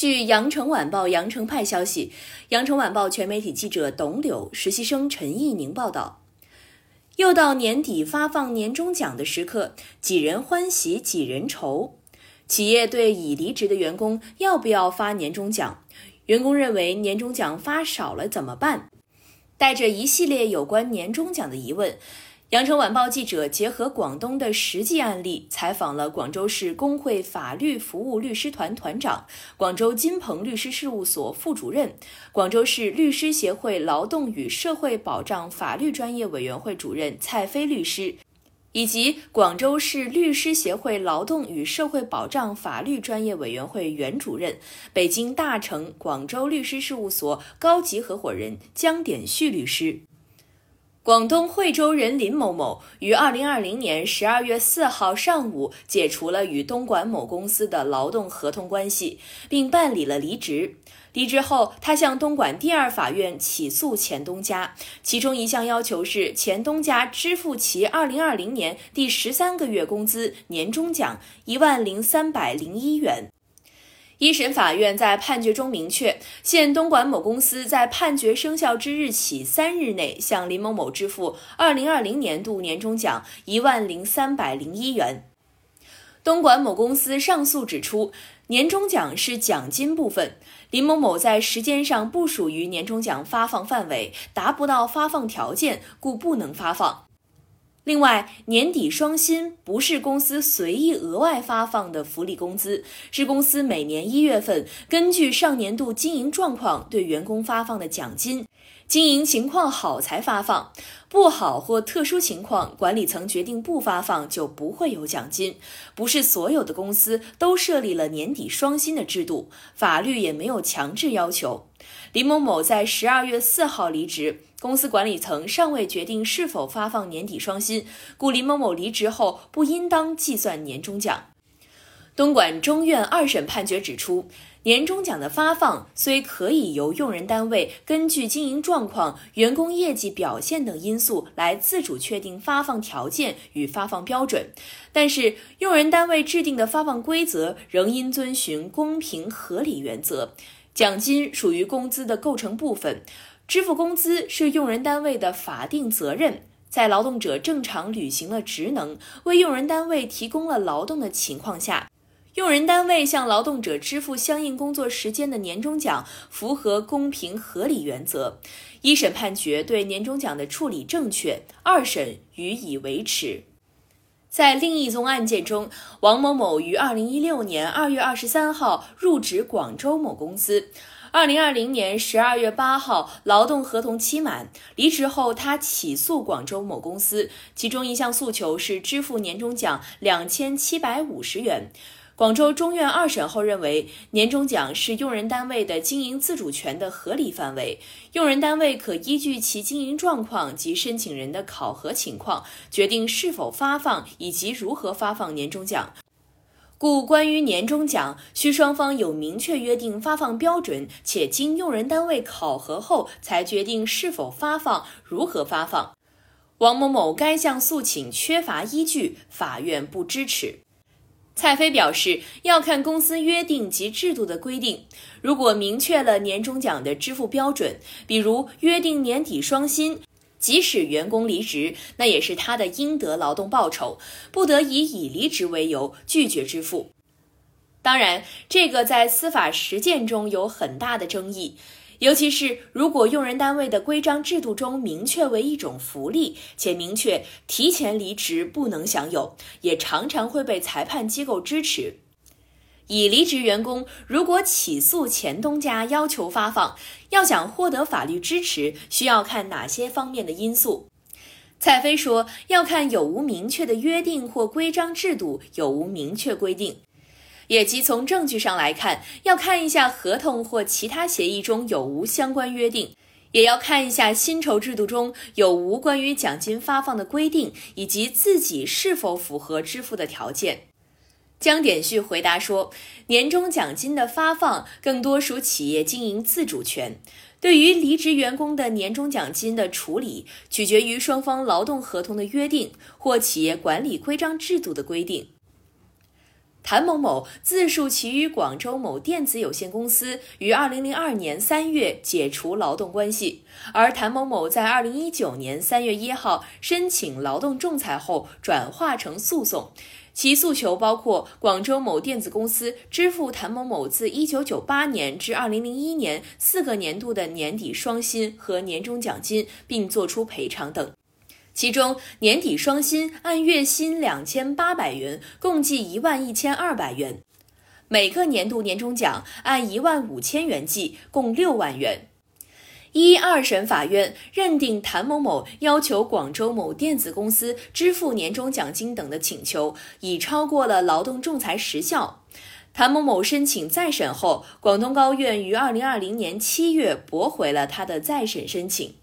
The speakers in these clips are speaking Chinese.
据羊城晚报羊城派消息，羊城晚报全媒体记者董柳、实习生陈义宁报道，又到年底发放年终奖的时刻，几人欢喜几人愁。企业对已离职的员工要不要发年终奖？员工认为年终奖发少了怎么办？带着一系列有关年终奖的疑问。羊城晚报记者结合广东的实际案例，采访了广州市工会法律服务律师团团长、广州金鹏律师事务所副主任、广州市律师协会劳动与社会保障法律专业委员会主任蔡飞律师，以及广州市律师协会劳动与社会保障法律专业委员会原主任、北京大成广州律师事务所高级合伙人江典旭律师。广东惠州人林某某于二零二零年十二月四号上午解除了与东莞某公司的劳动合同关系，并办理了离职。离职后，他向东莞第二法院起诉前东家，其中一项要求是前东家支付其二零二零年第十三个月工资年终奖一万零三百零一元。一审法院在判决中明确，现东莞某公司在判决生效之日起三日内向林某某支付二零二零年度年终奖一万零三百零一元。东莞某公司上诉指出，年终奖是奖金部分，林某某在时间上不属于年终奖发放范围，达不到发放条件，故不能发放。另外，年底双薪不是公司随意额外发放的福利工资，是公司每年一月份根据上年度经营状况对员工发放的奖金。经营情况好才发放，不好或特殊情况，管理层决定不发放，就不会有奖金。不是所有的公司都设立了年底双薪的制度，法律也没有强制要求。林某某在十二月四号离职，公司管理层尚未决定是否发放年底双薪，故林某某离职后不应当计算年终奖。东莞中院二审判决指出。年终奖的发放虽可以由用人单位根据经营状况、员工业绩表现等因素来自主确定发放条件与发放标准，但是用人单位制定的发放规则仍应遵循公平合理原则。奖金属于工资的构成部分，支付工资是用人单位的法定责任。在劳动者正常履行了职能、为用人单位提供了劳动的情况下。用人单位向劳动者支付相应工作时间的年终奖，符合公平合理原则。一审判决对年终奖的处理正确，二审予以维持。在另一宗案件中，王某某于二零一六年二月二十三号入职广州某公司，二零二零年十二月八号劳动合同期满，离职后他起诉广州某公司，其中一项诉求是支付年终奖两千七百五十元。广州中院二审后认为，年终奖是用人单位的经营自主权的合理范围，用人单位可依据其经营状况及申请人的考核情况，决定是否发放以及如何发放年终奖。故关于年终奖，需双方有明确约定发放标准，且经用人单位考核后才决定是否发放、如何发放。王某某该项诉请缺乏依据，法院不支持。蔡飞表示，要看公司约定及制度的规定。如果明确了年终奖的支付标准，比如约定年底双薪，即使员工离职，那也是他的应得劳动报酬，不得以已离职为由拒绝支付。当然，这个在司法实践中有很大的争议。尤其是如果用人单位的规章制度中明确为一种福利，且明确提前离职不能享有，也常常会被裁判机构支持。已离职员工如果起诉前东家要求发放，要想获得法律支持，需要看哪些方面的因素？蔡飞说，要看有无明确的约定或规章制度有无明确规定。也即从证据上来看，要看一下合同或其他协议中有无相关约定，也要看一下薪酬制度中有无关于奖金发放的规定，以及自己是否符合支付的条件。江典旭回答说，年终奖金的发放更多属企业经营自主权，对于离职员工的年终奖金的处理，取决于双方劳动合同的约定或企业管理规章制度的规定。谭某某自述其与广州某电子有限公司于二零零二年三月解除劳动关系，而谭某某在二零一九年三月一号申请劳动仲裁后转化成诉讼，其诉求包括广州某电子公司支付谭某某自一九九八年至二零零一年四个年度的年底双薪和年终奖金，并作出赔偿等。其中，年底双薪按月薪两千八百元，共计一万一千二百元；每个年度年终奖按一万五千元计，共六万元。一二审法院认定谭某某要求广州某电子公司支付年终奖金等的请求已超过了劳动仲裁时效。谭某某申请再审后，广东高院于二零二零年七月驳回了他的再审申请。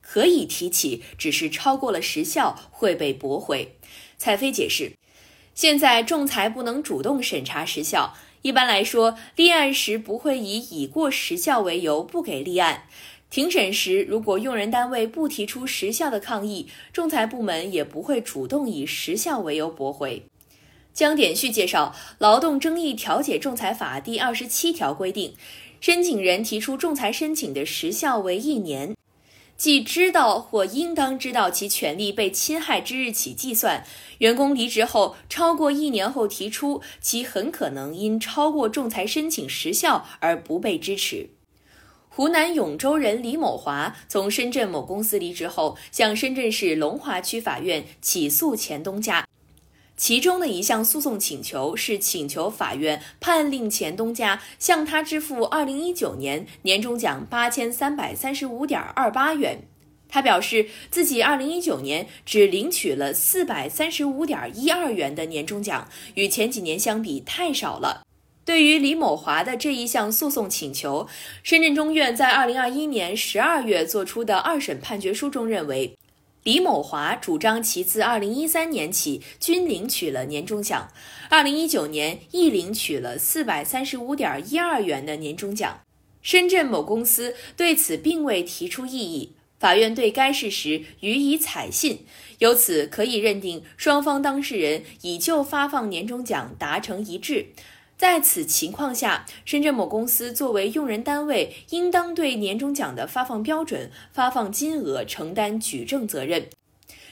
可以提起，只是超过了时效会被驳回。蔡飞解释，现在仲裁不能主动审查时效，一般来说，立案时不会以已过时效为由不给立案。庭审时，如果用人单位不提出时效的抗议，仲裁部门也不会主动以时效为由驳回。江典旭介绍，《劳动争议调解仲裁法》第二十七条规定，申请人提出仲裁申请的时效为一年。即知道或应当知道其权利被侵害之日起计算，员工离职后超过一年后提出，其很可能因超过仲裁申请时效而不被支持。湖南永州人李某华从深圳某公司离职后，向深圳市龙华区法院起诉前东家。其中的一项诉讼请求是请求法院判令前东家向他支付二零一九年年终奖八千三百三十五点二八元。他表示自己二零一九年只领取了四百三十五点一二元的年终奖，与前几年相比太少了。对于李某华的这一项诉讼请求，深圳中院在二零二一年十二月作出的二审判决书中认为。李某华主张其自二零一三年起均领取了年终奖，二零一九年亦领取了四百三十五点一二元的年终奖。深圳某公司对此并未提出异议，法院对该事实予以采信，由此可以认定双方当事人已就发放年终奖达成一致。在此情况下，深圳某公司作为用人单位，应当对年终奖的发放标准、发放金额承担举证责任。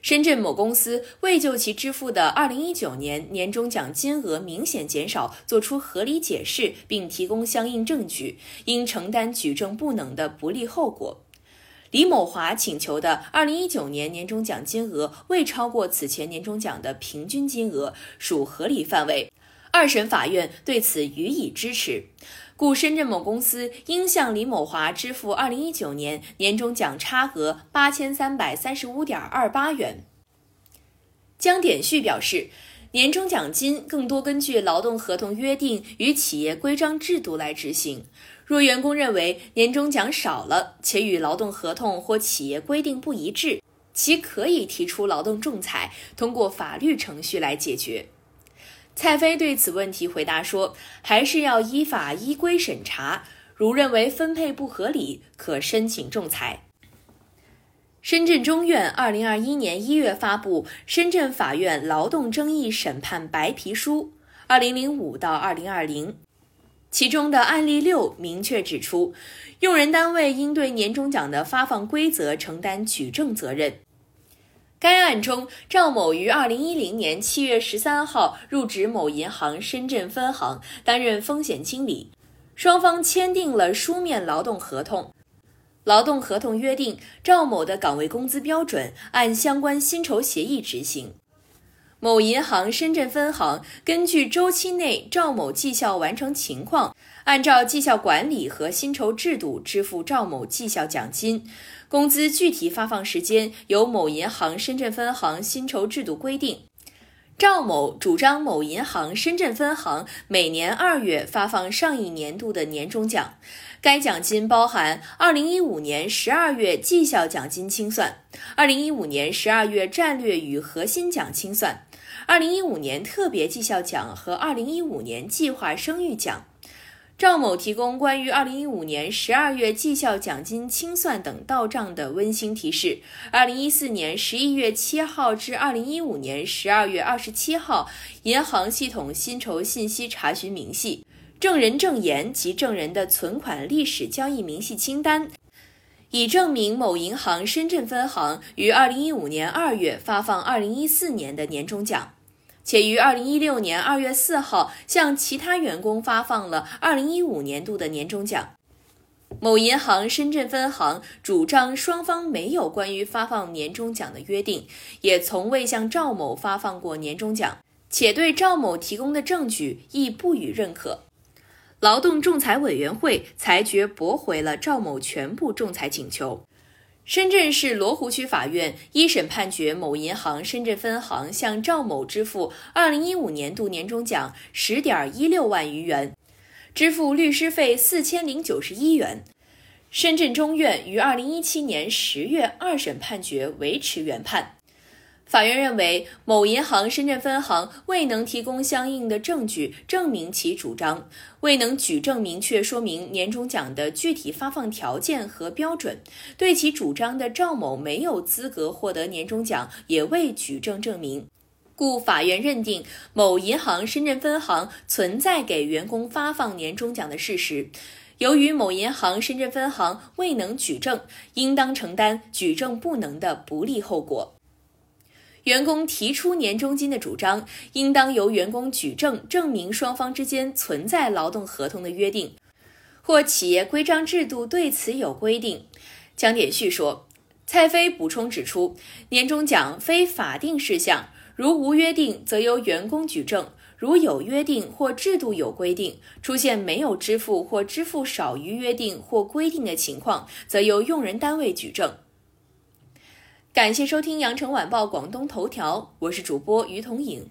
深圳某公司未就其支付的2019年年终奖金额明显减少作出合理解释，并提供相应证据，应承担举证不能的不利后果。李某华请求的2019年年终奖金额未超过此前年终奖的平均金额，属合理范围。二审法院对此予以支持，故深圳某公司应向李某华支付二零一九年年终奖差额八千三百三十五点二八元。江典旭表示，年终奖金更多根据劳动合同约定与企业规章制度来执行。若员工认为年终奖少了，且与劳动合同或企业规定不一致，其可以提出劳动仲裁，通过法律程序来解决。蔡飞对此问题回答说：“还是要依法依规审查，如认为分配不合理，可申请仲裁。”深圳中院二零二一年一月发布《深圳法院劳动争议审判白皮书（二零零五到二零二零）》，其中的案例六明确指出，用人单位应对年终奖的发放规则承担举证责任。该案中，赵某于二零一零年七月十三号入职某银行深圳分行，担任风险经理。双方签订了书面劳动合同。劳动合同约定，赵某的岗位工资标准按相关薪酬协议执行。某银行深圳分行根据周期内赵某绩效完成情况，按照绩效管理和薪酬制度支付赵某绩效奖金。工资具体发放时间由某银行深圳分行薪酬制度规定。赵某主张某银行深圳分行每年二月发放上一年度的年终奖，该奖金包含二零一五年十二月绩效奖金清算，二零一五年十二月战略与核心奖清算，二零一五年特别绩效奖和二零一五年计划生育奖。赵某提供关于2015年12月绩效奖金清算等到账的温馨提示。2014年11月7号至2015年12月27号，银行系统薪酬信息查询明细、证人证言及证人的存款历史交易明细清单，以证明某银行深圳分行于2015年2月发放2014年的年终奖。且于二零一六年二月四号向其他员工发放了二零一五年度的年终奖。某银行深圳分行主张双方没有关于发放年终奖的约定，也从未向赵某发放过年终奖，且对赵某提供的证据亦不予认可。劳动仲裁委员会裁决驳回了赵某全部仲裁请求。深圳市罗湖区法院一审判决某银行深圳分行向赵某支付二零一五年度年终奖十点一六万余元，支付律师费四千零九十一元。深圳中院于二零一七年十月二审判决维持原判。法院认为，某银行深圳分行未能提供相应的证据证明其主张，未能举证明确说明年终奖的具体发放条件和标准，对其主张的赵某没有资格获得年终奖也未举证证明，故法院认定某银行深圳分行存在给员工发放年终奖的事实。由于某银行深圳分行未能举证，应当承担举证不能的不利后果。员工提出年终金的主张，应当由员工举证证明双方之间存在劳动合同的约定，或企业规章制度对此有规定。江典旭说，蔡飞补充指出，年终奖非法定事项，如无约定，则由员工举证；如有约定或制度有规定，出现没有支付或支付少于约定或规定的情况，则由用人单位举证。感谢收听羊城晚报广东头条，我是主播于彤颖。